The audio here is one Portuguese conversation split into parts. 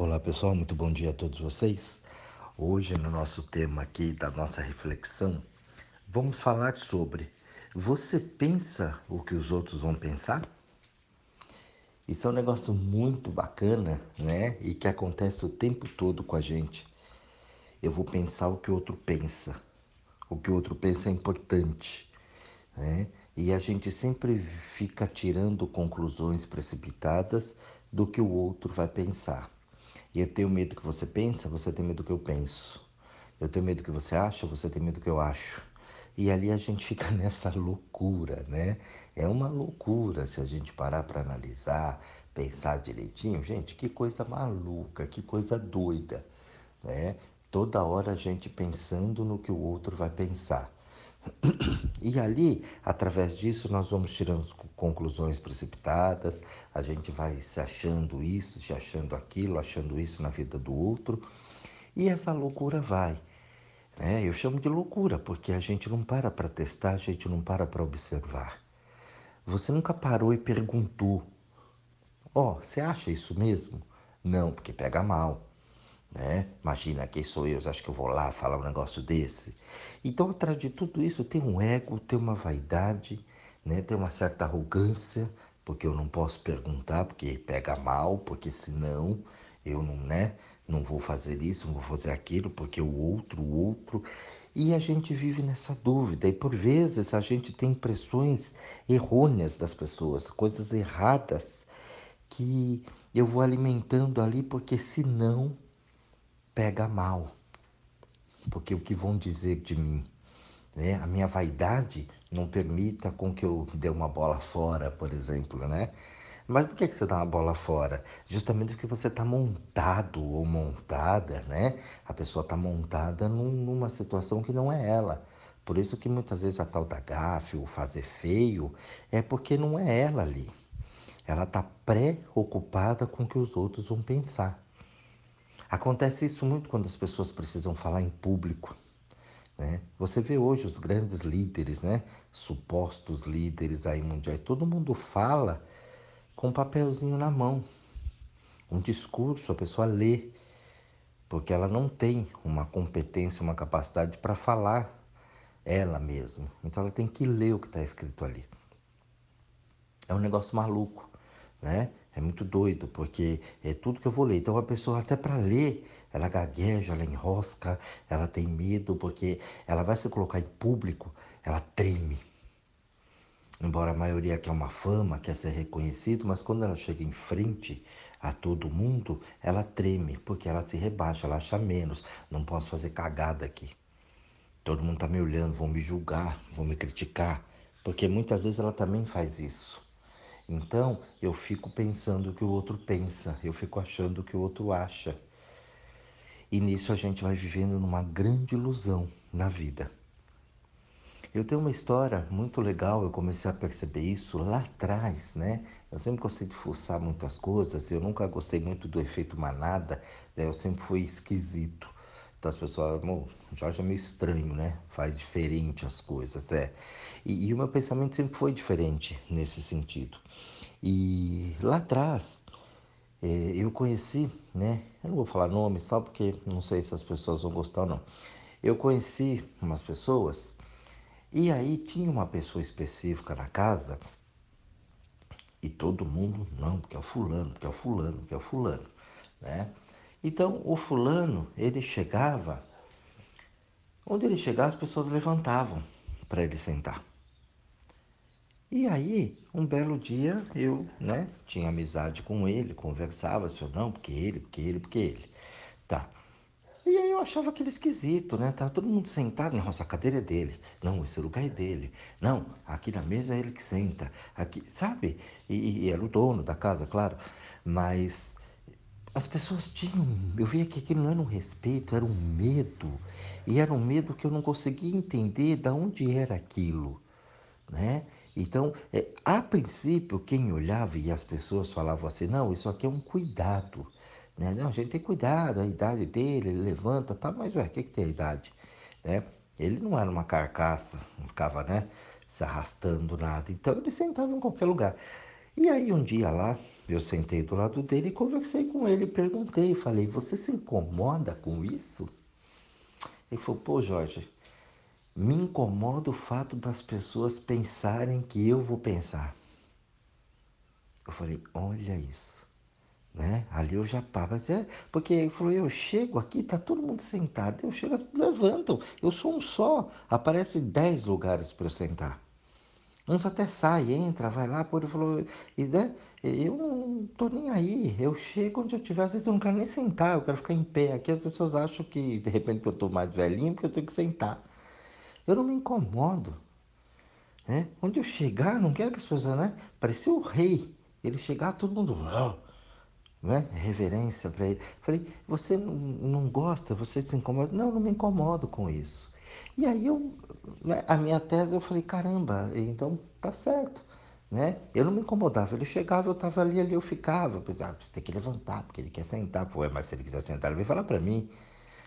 Olá pessoal, muito bom dia a todos vocês. Hoje, no nosso tema aqui da nossa reflexão, vamos falar sobre você pensa o que os outros vão pensar? Isso é um negócio muito bacana, né? E que acontece o tempo todo com a gente. Eu vou pensar o que o outro pensa. O que o outro pensa é importante, né? E a gente sempre fica tirando conclusões precipitadas do que o outro vai pensar. E eu tenho medo que você pensa, você tem medo que eu penso. Eu tenho medo que você acha, você tem medo que eu acho. E ali a gente fica nessa loucura, né? É uma loucura se a gente parar para analisar, pensar direitinho. Gente, que coisa maluca, que coisa doida, né? Toda hora a gente pensando no que o outro vai pensar. E ali, através disso, nós vamos tirando conclusões precipitadas, a gente vai se achando isso, se achando aquilo, achando isso na vida do outro, e essa loucura vai. Né? Eu chamo de loucura, porque a gente não para para testar, a gente não para para observar. Você nunca parou e perguntou: Ó, oh, você acha isso mesmo? Não, porque pega mal né? Imagina, quem sou eu? Acha que eu vou lá falar um negócio desse? Então, atrás de tudo isso tem um ego, tem uma vaidade, né? Tem uma certa arrogância, porque eu não posso perguntar, porque pega mal, porque senão eu não, né? Não vou fazer isso, não vou fazer aquilo, porque o outro, o outro. E a gente vive nessa dúvida, e por vezes a gente tem impressões errôneas das pessoas, coisas erradas que eu vou alimentando ali, porque senão pega mal, porque o que vão dizer de mim, né? A minha vaidade não permita com que eu dê uma bola fora, por exemplo, né? Mas por que, que você dá uma bola fora? Justamente porque você está montado ou montada, né? A pessoa está montada num, numa situação que não é ela. Por isso que muitas vezes a tal da gafe, o fazer feio, é porque não é ela ali. Ela está preocupada com o que os outros vão pensar. Acontece isso muito quando as pessoas precisam falar em público. Né? Você vê hoje os grandes líderes, né? supostos líderes aí mundiais, todo mundo fala com um papelzinho na mão. Um discurso, a pessoa lê, porque ela não tem uma competência, uma capacidade para falar ela mesma. Então ela tem que ler o que está escrito ali. É um negócio maluco, né? É muito doido, porque é tudo que eu vou ler. Então a pessoa até para ler, ela gagueja, ela enrosca, ela tem medo, porque ela vai se colocar em público, ela treme. Embora a maioria quer uma fama, quer ser reconhecido, mas quando ela chega em frente a todo mundo, ela treme, porque ela se rebaixa, ela acha menos. Não posso fazer cagada aqui. Todo mundo está me olhando, vão me julgar, vão me criticar, porque muitas vezes ela também faz isso. Então eu fico pensando o que o outro pensa, eu fico achando o que o outro acha. E nisso a gente vai vivendo numa grande ilusão na vida. Eu tenho uma história muito legal, eu comecei a perceber isso lá atrás, né? Eu sempre gostei de fuçar muitas coisas, eu nunca gostei muito do efeito manada, né? eu sempre fui esquisito. Então as pessoas, o Jorge é meio estranho, né? Faz diferente as coisas, é. E, e, o meu pensamento sempre foi diferente nesse sentido. E lá atrás, é, eu conheci, né? Eu não vou falar nomes só porque não sei se as pessoas vão gostar ou não. Eu conheci umas pessoas e aí tinha uma pessoa específica na casa e todo mundo, não, porque é o fulano, porque é o fulano, porque é o fulano, né? Então, o fulano, ele chegava, onde ele chegava, as pessoas levantavam para ele sentar. E aí, um belo dia, eu, né, tinha amizade com ele, conversava, falou, não, porque ele, porque ele, porque ele. Tá. E aí eu achava aquele esquisito, né? Tava todo mundo sentado, não, essa cadeira é dele. Não, esse lugar é dele. Não, aqui na mesa é ele que senta. Aqui, sabe? E, e era o dono da casa, claro. Mas as pessoas tinham, eu via que aquilo não era um respeito, era um medo. E era um medo que eu não conseguia entender de onde era aquilo, né? Então, é, a princípio, quem olhava e as pessoas falavam assim, não, isso aqui é um cuidado, né? Não, a gente tem cuidado, a idade dele, ele levanta, tá, mas ué, o que, que tem a idade, né? Ele não era uma carcaça, não ficava, né, se arrastando nada. Então, ele sentava em qualquer lugar. E aí, um dia lá, Eu sentei do lado dele e conversei com ele, perguntei, falei, você se incomoda com isso? Ele falou, pô Jorge, me incomoda o fato das pessoas pensarem que eu vou pensar. Eu falei, olha isso. Né? Ali eu já pá, mas é porque ele falou, eu chego aqui, tá todo mundo sentado, eu chego, levantam, eu sou um só, aparece dez lugares para eu sentar. Uns até sai, entra, vai lá, por ele falou, né? eu não tô nem aí, eu chego onde eu tiver, às vezes eu não quero nem sentar, eu quero ficar em pé. Aqui as pessoas acham que de repente eu tô mais velhinho porque eu tenho que sentar. Eu não me incomodo. Né? Onde eu chegar, não quero que as pessoas, né? Parecia o rei. Ele chegar, todo mundo. Né? Reverência para ele. Falei, você não gosta, você se incomoda? Não, não me incomodo com isso. E aí eu, né, a minha tese, eu falei, caramba, então tá certo. Né? Eu não me incomodava, ele chegava, eu estava ali, ali eu ficava. Eu pensava, ah, você tem que levantar, porque ele quer sentar. Pô, mas se ele quiser sentar, ele vem falar para mim.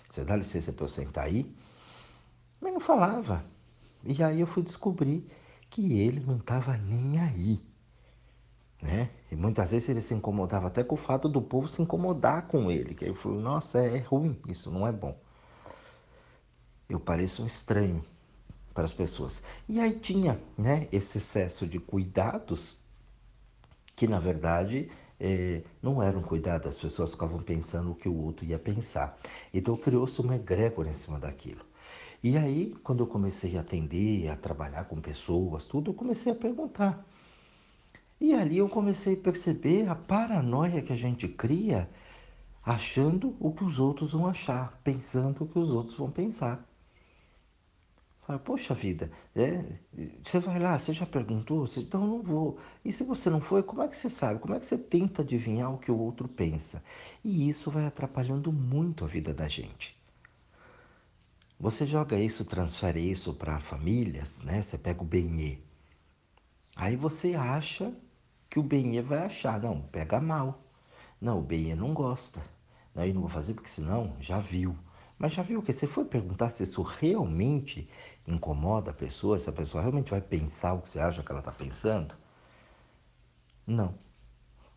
Você dá licença para eu sentar aí? Mas não falava. E aí eu fui descobrir que ele não estava nem aí. Né? E muitas vezes ele se incomodava até com o fato do povo se incomodar com ele. Que ele falou, nossa, é ruim, isso não é bom. Eu pareço um estranho para as pessoas. E aí tinha né, esse excesso de cuidados que, na verdade, é, não eram cuidados, as pessoas ficavam pensando o que o outro ia pensar. Então criou-se uma egrégora em cima daquilo. E aí, quando eu comecei a atender, a trabalhar com pessoas, tudo, eu comecei a perguntar. E ali eu comecei a perceber a paranoia que a gente cria, achando o que os outros vão achar, pensando o que os outros vão pensar. Fala, poxa vida, é, você vai lá, você já perguntou? Você, então não vou. E se você não foi, como é que você sabe? Como é que você tenta adivinhar o que o outro pensa? E isso vai atrapalhando muito a vida da gente. Você joga isso, transfere isso para famílias, né? Você pega o benê. Aí você acha que o benê vai achar. Não, pega mal. Não, o benê não gosta. Não, eu não vou fazer porque senão já viu. Mas já viu que você foi perguntar se isso realmente incomoda a pessoa, se a pessoa realmente vai pensar o que você acha que ela está pensando? Não.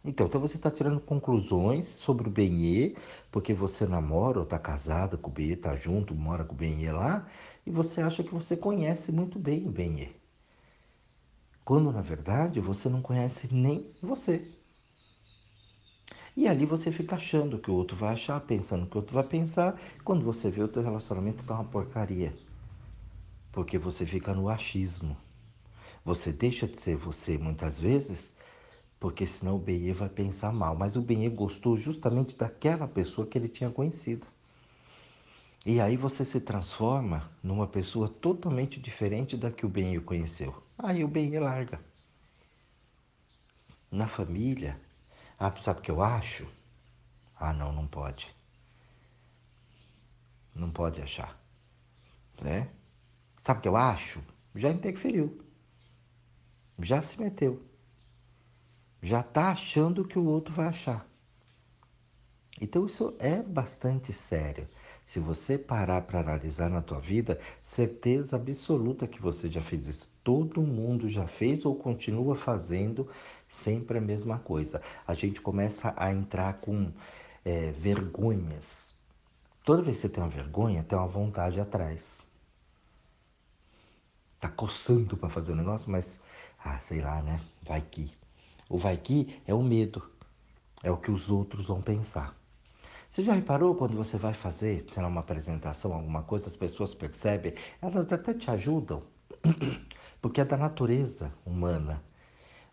Então, então você está tirando conclusões sobre o Benê, porque você namora ou está casada com o Benê, está junto, mora com o Benê lá, e você acha que você conhece muito bem o Benê. Quando na verdade você não conhece nem você. E ali você fica achando que o outro vai achar, pensando que o outro vai pensar, quando você vê o teu relacionamento está uma porcaria. Porque você fica no achismo. Você deixa de ser você muitas vezes porque senão o Benê vai pensar mal. Mas o Benê gostou justamente daquela pessoa que ele tinha conhecido. E aí você se transforma numa pessoa totalmente diferente da que o Benê conheceu. Aí o Benê larga. Na família, ah, sabe o que eu acho? Ah, não, não pode. Não pode achar. Né? Sabe o que eu acho? Já interferiu. Já se meteu já está achando que o outro vai achar. Então isso é bastante sério. Se você parar para analisar na tua vida, certeza absoluta que você já fez isso. Todo mundo já fez ou continua fazendo sempre a mesma coisa. A gente começa a entrar com é, vergonhas. Toda vez que você tem uma vergonha, tem uma vontade atrás. Tá coçando para fazer o um negócio, mas ah, sei lá, né? Vai que. O vai que é o medo, é o que os outros vão pensar. Você já reparou quando você vai fazer, sei lá, uma apresentação, alguma coisa, as pessoas percebem, elas até te ajudam, porque é da natureza humana.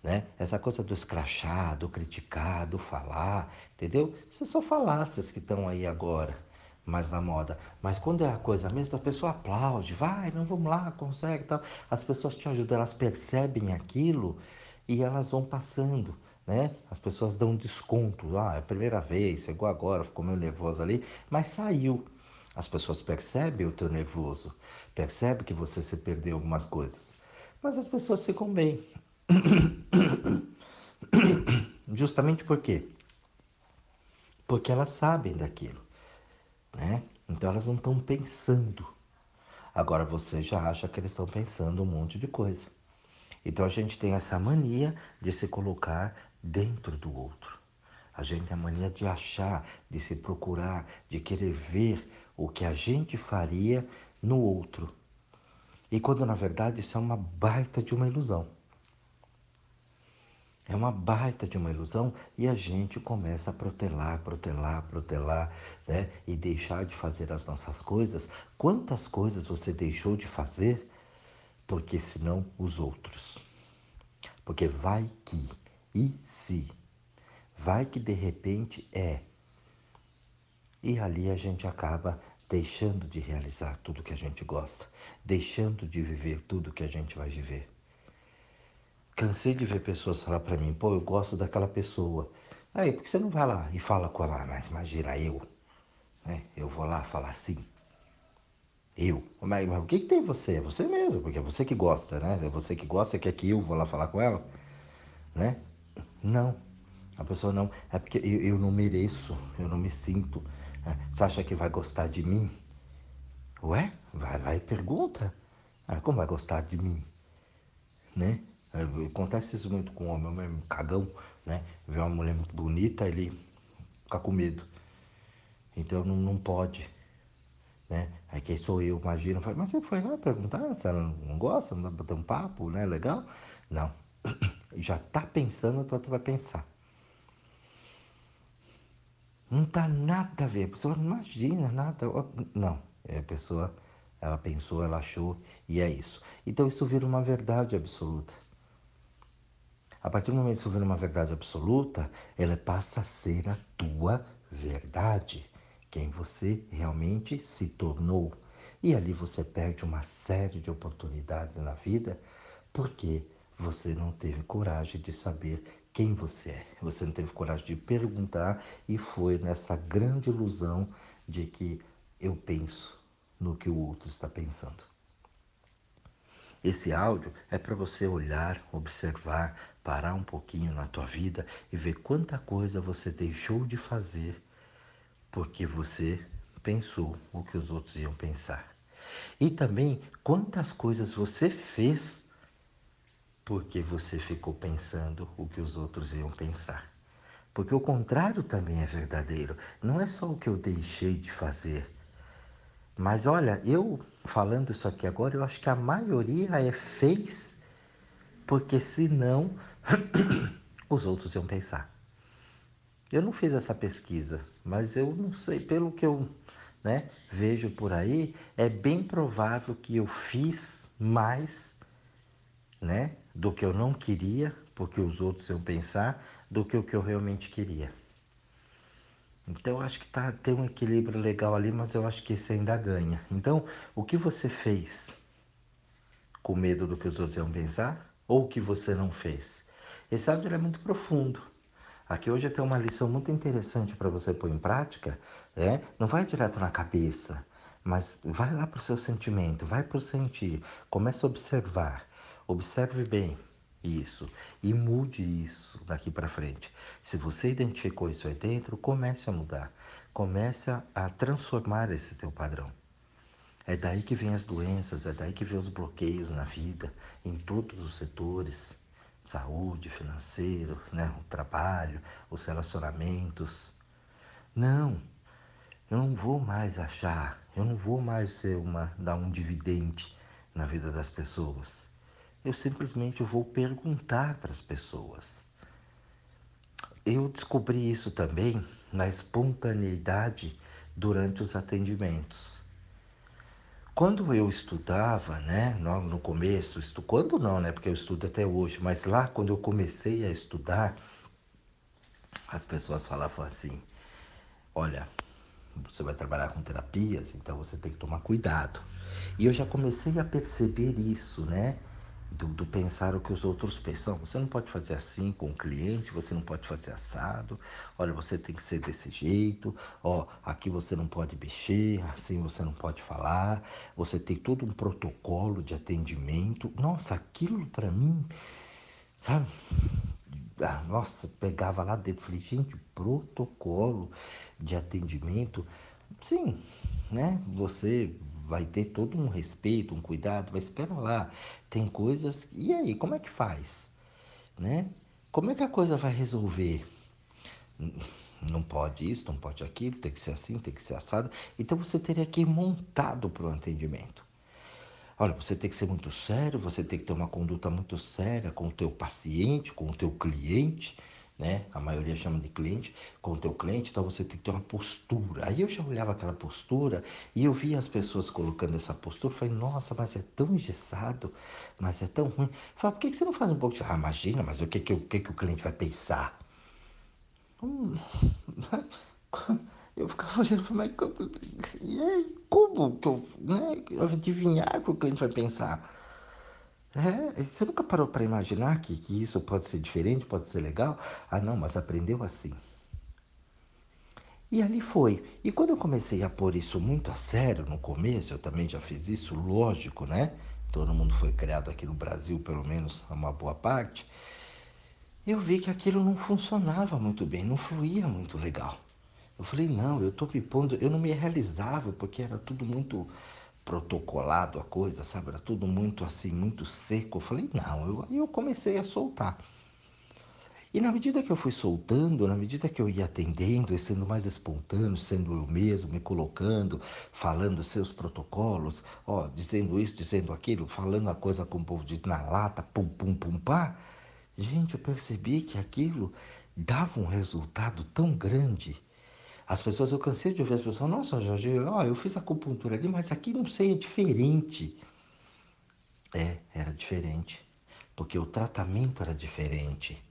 Né? Essa coisa do escrachar, do criticar, do falar, entendeu? Isso são falácias que estão aí agora, mais na moda. Mas quando é a coisa mesmo, a pessoa aplaude, vai, não vamos lá, consegue tal. As pessoas te ajudam, elas percebem aquilo e elas vão passando. Né? As pessoas dão desconto. Ah, é a primeira vez, chegou agora, ficou meio nervoso ali, mas saiu. As pessoas percebem o teu nervoso, percebem que você se perdeu algumas coisas. Mas as pessoas ficam bem. Justamente por quê? Porque elas sabem daquilo, né? Então elas não estão pensando. Agora você já acha que eles estão pensando um monte de coisa. Então a gente tem essa mania de se colocar dentro do outro. A gente tem a mania de achar, de se procurar, de querer ver o que a gente faria no outro. E quando na verdade isso é uma baita de uma ilusão. É uma baita de uma ilusão e a gente começa a protelar, protelar, protelar, né? E deixar de fazer as nossas coisas. Quantas coisas você deixou de fazer porque senão os outros? Porque vai que, e se, vai que de repente é. E ali a gente acaba deixando de realizar tudo que a gente gosta, deixando de viver tudo que a gente vai viver. Cansei de ver pessoas falar para mim, pô, eu gosto daquela pessoa. Aí, por que você não vai lá e fala com ela? Mas imagina eu, né? Eu vou lá falar assim. Eu. Mas, mas o que, que tem você? É você mesmo, porque é você que gosta, né? É você que gosta, quer que eu vou lá falar com ela? Né? Não. A pessoa não. É porque eu, eu não mereço, eu não me sinto é, você acha que vai gostar de mim? Ué, vai lá e pergunta. Ah, como vai gostar de mim? Né? É, acontece isso muito com o homem, o homem cagão, né? Vê uma mulher muito bonita, ele fica com medo. Então não, não pode. Né? Aí quem sou eu, imagina, mas você foi lá perguntar se ela não gosta, não dá pra ter um papo, né? Legal? Não. Já tá pensando o que vai pensar. Não tá nada a ver. A pessoa não imagina nada. Não. É, a pessoa, ela pensou, ela achou e é isso. Então isso vira uma verdade absoluta. A partir do momento que isso vira uma verdade absoluta, ela passa a ser a tua verdade. Quem você realmente se tornou. E ali você perde uma série de oportunidades na vida porque você não teve coragem de saber quem você é. Você não teve coragem de perguntar e foi nessa grande ilusão de que eu penso no que o outro está pensando. Esse áudio é para você olhar, observar, parar um pouquinho na tua vida e ver quanta coisa você deixou de fazer porque você pensou o que os outros iam pensar. E também quantas coisas você fez porque você ficou pensando o que os outros iam pensar. Porque o contrário também é verdadeiro. Não é só o que eu deixei de fazer. Mas olha, eu falando isso aqui agora, eu acho que a maioria é fez porque senão os outros iam pensar. Eu não fiz essa pesquisa, mas eu não sei, pelo que eu né, vejo por aí, é bem provável que eu fiz mais né? Do que eu não queria, porque os outros iam pensar, do que o que eu realmente queria. Então eu acho que tá, tem um equilíbrio legal ali, mas eu acho que esse ainda ganha. Então, o que você fez com medo do que os outros iam pensar ou o que você não fez? Esse áudio é muito profundo. Aqui hoje tem uma lição muito interessante para você pôr em prática. É? Não vai direto na cabeça, mas vai lá para o seu sentimento, vai para o sentir. Comece a observar. Observe bem isso e mude isso daqui para frente. Se você identificou isso aí dentro, comece a mudar. Comece a transformar esse teu padrão. É daí que vem as doenças, é daí que vem os bloqueios na vida, em todos os setores, saúde, financeiro, né, o trabalho, os relacionamentos. Não, eu não vou mais achar, eu não vou mais ser uma dar um dividende na vida das pessoas eu simplesmente vou perguntar para as pessoas. Eu descobri isso também na espontaneidade durante os atendimentos. Quando eu estudava, né, no começo, estu... quando não, né, porque eu estudo até hoje, mas lá quando eu comecei a estudar, as pessoas falavam assim: olha, você vai trabalhar com terapias, então você tem que tomar cuidado. E eu já comecei a perceber isso, né? Do, do, pensar o que os outros pensam. Você não pode fazer assim com o cliente, você não pode fazer assado. Olha, você tem que ser desse jeito. Ó, aqui você não pode mexer, assim você não pode falar. Você tem todo um protocolo de atendimento. Nossa, aquilo para mim, sabe? Ah, nossa, pegava lá dentro, falei, gente, protocolo de atendimento. Sim, né? Você vai ter todo um respeito, um cuidado, mas espera lá, tem coisas. E aí, como é que faz? Né? como é que a coisa vai resolver? Não pode isso, não pode aquilo, tem que ser assim, tem que ser assado. Então você teria que ir montado para o atendimento. Olha, você tem que ser muito sério, você tem que ter uma conduta muito séria com o teu paciente, com o teu cliente, né? A maioria chama de cliente, com o teu cliente, então você tem que ter uma postura. Aí eu já olhava aquela postura e eu via as pessoas colocando essa postura, falei, nossa, mas é tão engessado, mas é tão ruim. Falei, por que você não faz um pouco de... Ah, imagina, mas o que, que, o, que, que o cliente vai pensar? Hum, eu ficava olhando, mas e aí, como que eu, né, adivinhar o que o cliente vai pensar? É, você nunca parou para imaginar que, que isso pode ser diferente, pode ser legal? Ah, não, mas aprendeu assim. E ali foi. E quando eu comecei a pôr isso muito a sério no começo, eu também já fiz isso, lógico, né? Todo mundo foi criado aqui no Brasil, pelo menos uma boa parte. Eu vi que aquilo não funcionava muito bem, não fluía muito legal. Eu falei, não, eu estou me pondo, eu não me realizava, porque era tudo muito protocolado a coisa, sabe? Era tudo muito assim, muito seco. Eu falei, não, eu, eu comecei a soltar. E na medida que eu fui soltando, na medida que eu ia atendendo sendo mais espontâneo, sendo eu mesmo, me colocando, falando seus protocolos, ó, dizendo isso, dizendo aquilo, falando a coisa como o povo diz na lata, pum, pum, pum, pá, gente, eu percebi que aquilo dava um resultado tão grande as pessoas, eu cansei de ouvir as pessoas, nossa, Jorge, ó, eu fiz acupuntura ali, mas aqui não sei, é diferente. É, era diferente. Porque o tratamento era diferente.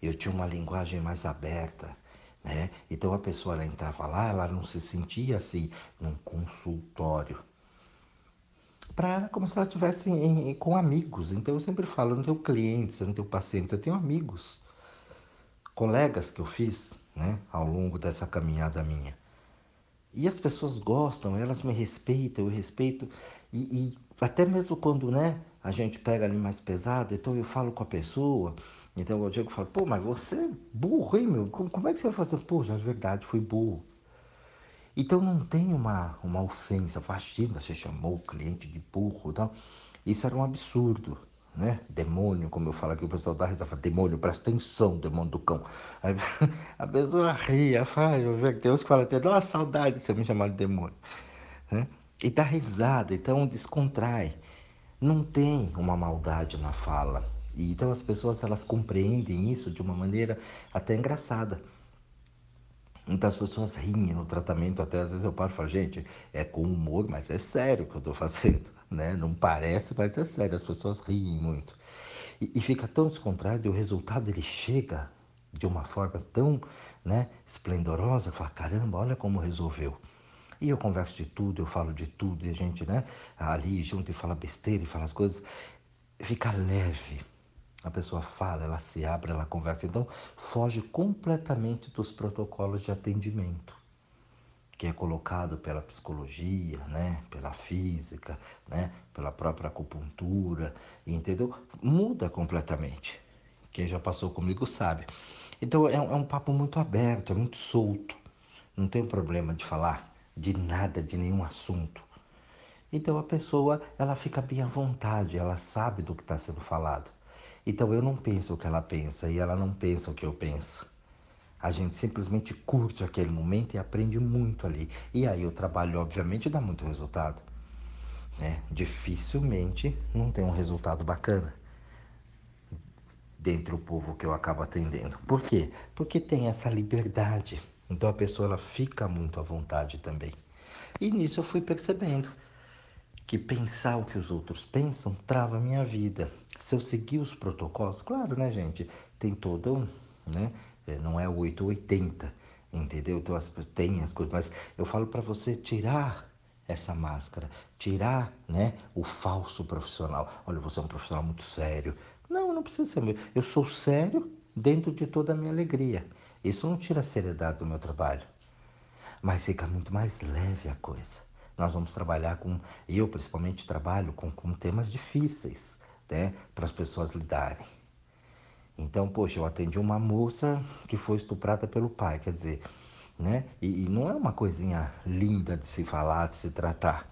Eu tinha uma linguagem mais aberta. Né? Então a pessoa ela entrava lá, ela não se sentia assim num consultório. Para ela como se ela estivesse com amigos. Então eu sempre falo, eu não tenho clientes, eu não tenho pacientes, eu tenho amigos. Colegas que eu fiz, né, ao longo dessa caminhada minha. E as pessoas gostam, elas me respeitam, eu respeito. E, e, até mesmo quando né, a gente pega ali mais pesado, então eu falo com a pessoa. Então o Diego fala, pô, mas você é burro, hein, meu? Como, como é que você vai fazer? Pô, é verdade, fui burro. Então não tem uma, uma ofensa, fascina, você chamou o cliente de burro. Então, isso era um absurdo né? Demônio, como eu falo aqui, o pessoal da risada demônio, presta atenção, demônio do cão. Aí a pessoa ria, que tem uns que falam até, nossa, saudade de você me chamar de demônio. Né? E dá risada, então descontrai. Não tem uma maldade na fala. E, então as pessoas elas compreendem isso de uma maneira até engraçada. Então as pessoas riem no tratamento, até às vezes eu paro e falo, gente, é com humor, mas é sério o que eu estou fazendo, né? Não parece, mas é sério, as pessoas riem muito. E, e fica tão descontraído e o resultado ele chega de uma forma tão né, esplendorosa, que fala, caramba, olha como resolveu. E eu converso de tudo, eu falo de tudo, e a gente, né, ali junto e fala besteira e fala as coisas, fica leve a pessoa fala, ela se abre, ela conversa. Então, foge completamente dos protocolos de atendimento que é colocado pela psicologia, né, pela física, né, pela própria acupuntura, entendeu? Muda completamente. Quem já passou comigo sabe. Então é um, é um papo muito aberto, é muito solto. Não tem problema de falar de nada, de nenhum assunto. Então a pessoa ela fica bem à vontade, ela sabe do que está sendo falado. Então eu não penso o que ela pensa e ela não pensa o que eu penso. A gente simplesmente curte aquele momento e aprende muito ali. E aí o trabalho, obviamente, dá muito resultado. Né? Dificilmente não tem um resultado bacana dentro do povo que eu acabo atendendo. Por quê? Porque tem essa liberdade. Então a pessoa ela fica muito à vontade também. E nisso eu fui percebendo que pensar o que os outros pensam trava minha vida. Se eu seguir os protocolos, claro, né, gente? Tem todo um, né? É, não é o 880, entendeu? Então, as, tem as coisas, mas eu falo para você tirar essa máscara, tirar, né, o falso profissional. Olha, você é um profissional muito sério. Não, não precisa ser meu. Eu sou sério dentro de toda a minha alegria. Isso não tira a seriedade do meu trabalho, mas fica muito mais leve a coisa. Nós vamos trabalhar com, eu principalmente trabalho com, com temas difíceis, né, para as pessoas lidarem. Então, poxa, eu atendi uma moça que foi estuprada pelo pai, quer dizer, né? E, e não é uma coisinha linda de se falar, de se tratar.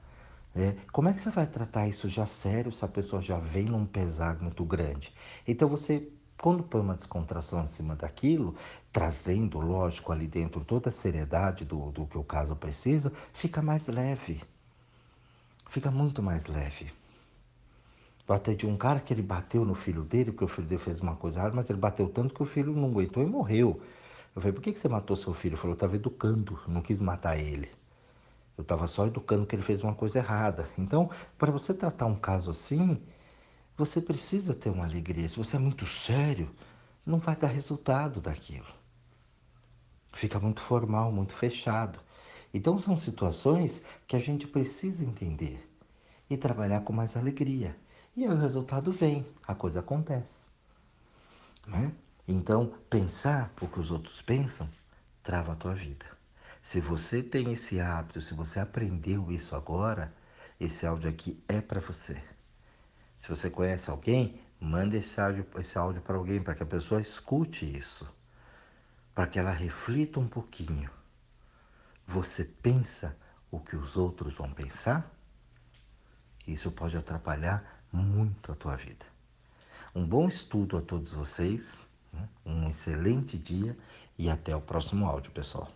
Né? Como é que você vai tratar isso já sério se a pessoa já vem num pesar muito grande? Então você Quando põe uma descontração em cima daquilo, trazendo, lógico, ali dentro toda a seriedade do, do que o caso precisa, fica mais leve. Fica muito mais leve. Até de um cara que ele bateu no filho dele, porque o filho dele fez uma coisa errada, mas ele bateu tanto que o filho não aguentou e morreu. Eu falei, por que você matou seu filho? Ele falou, eu estava educando, não quis matar ele. Eu estava só educando que ele fez uma coisa errada. Então, para você tratar um caso assim, você precisa ter uma alegria. Se você é muito sério, não vai dar resultado daquilo. Fica muito formal, muito fechado. Então, são situações que a gente precisa entender e trabalhar com mais alegria. E aí o resultado vem, a coisa acontece. Né? Então, pensar o que os outros pensam trava a tua vida. Se você tem esse hábito, se você aprendeu isso agora, esse áudio aqui é para você. Se você conhece alguém, manda esse áudio, esse áudio para alguém, para que a pessoa escute isso, para que ela reflita um pouquinho. Você pensa o que os outros vão pensar? Isso pode atrapalhar muito a tua vida. Um bom estudo a todos vocês, né? um excelente dia e até o próximo áudio, pessoal.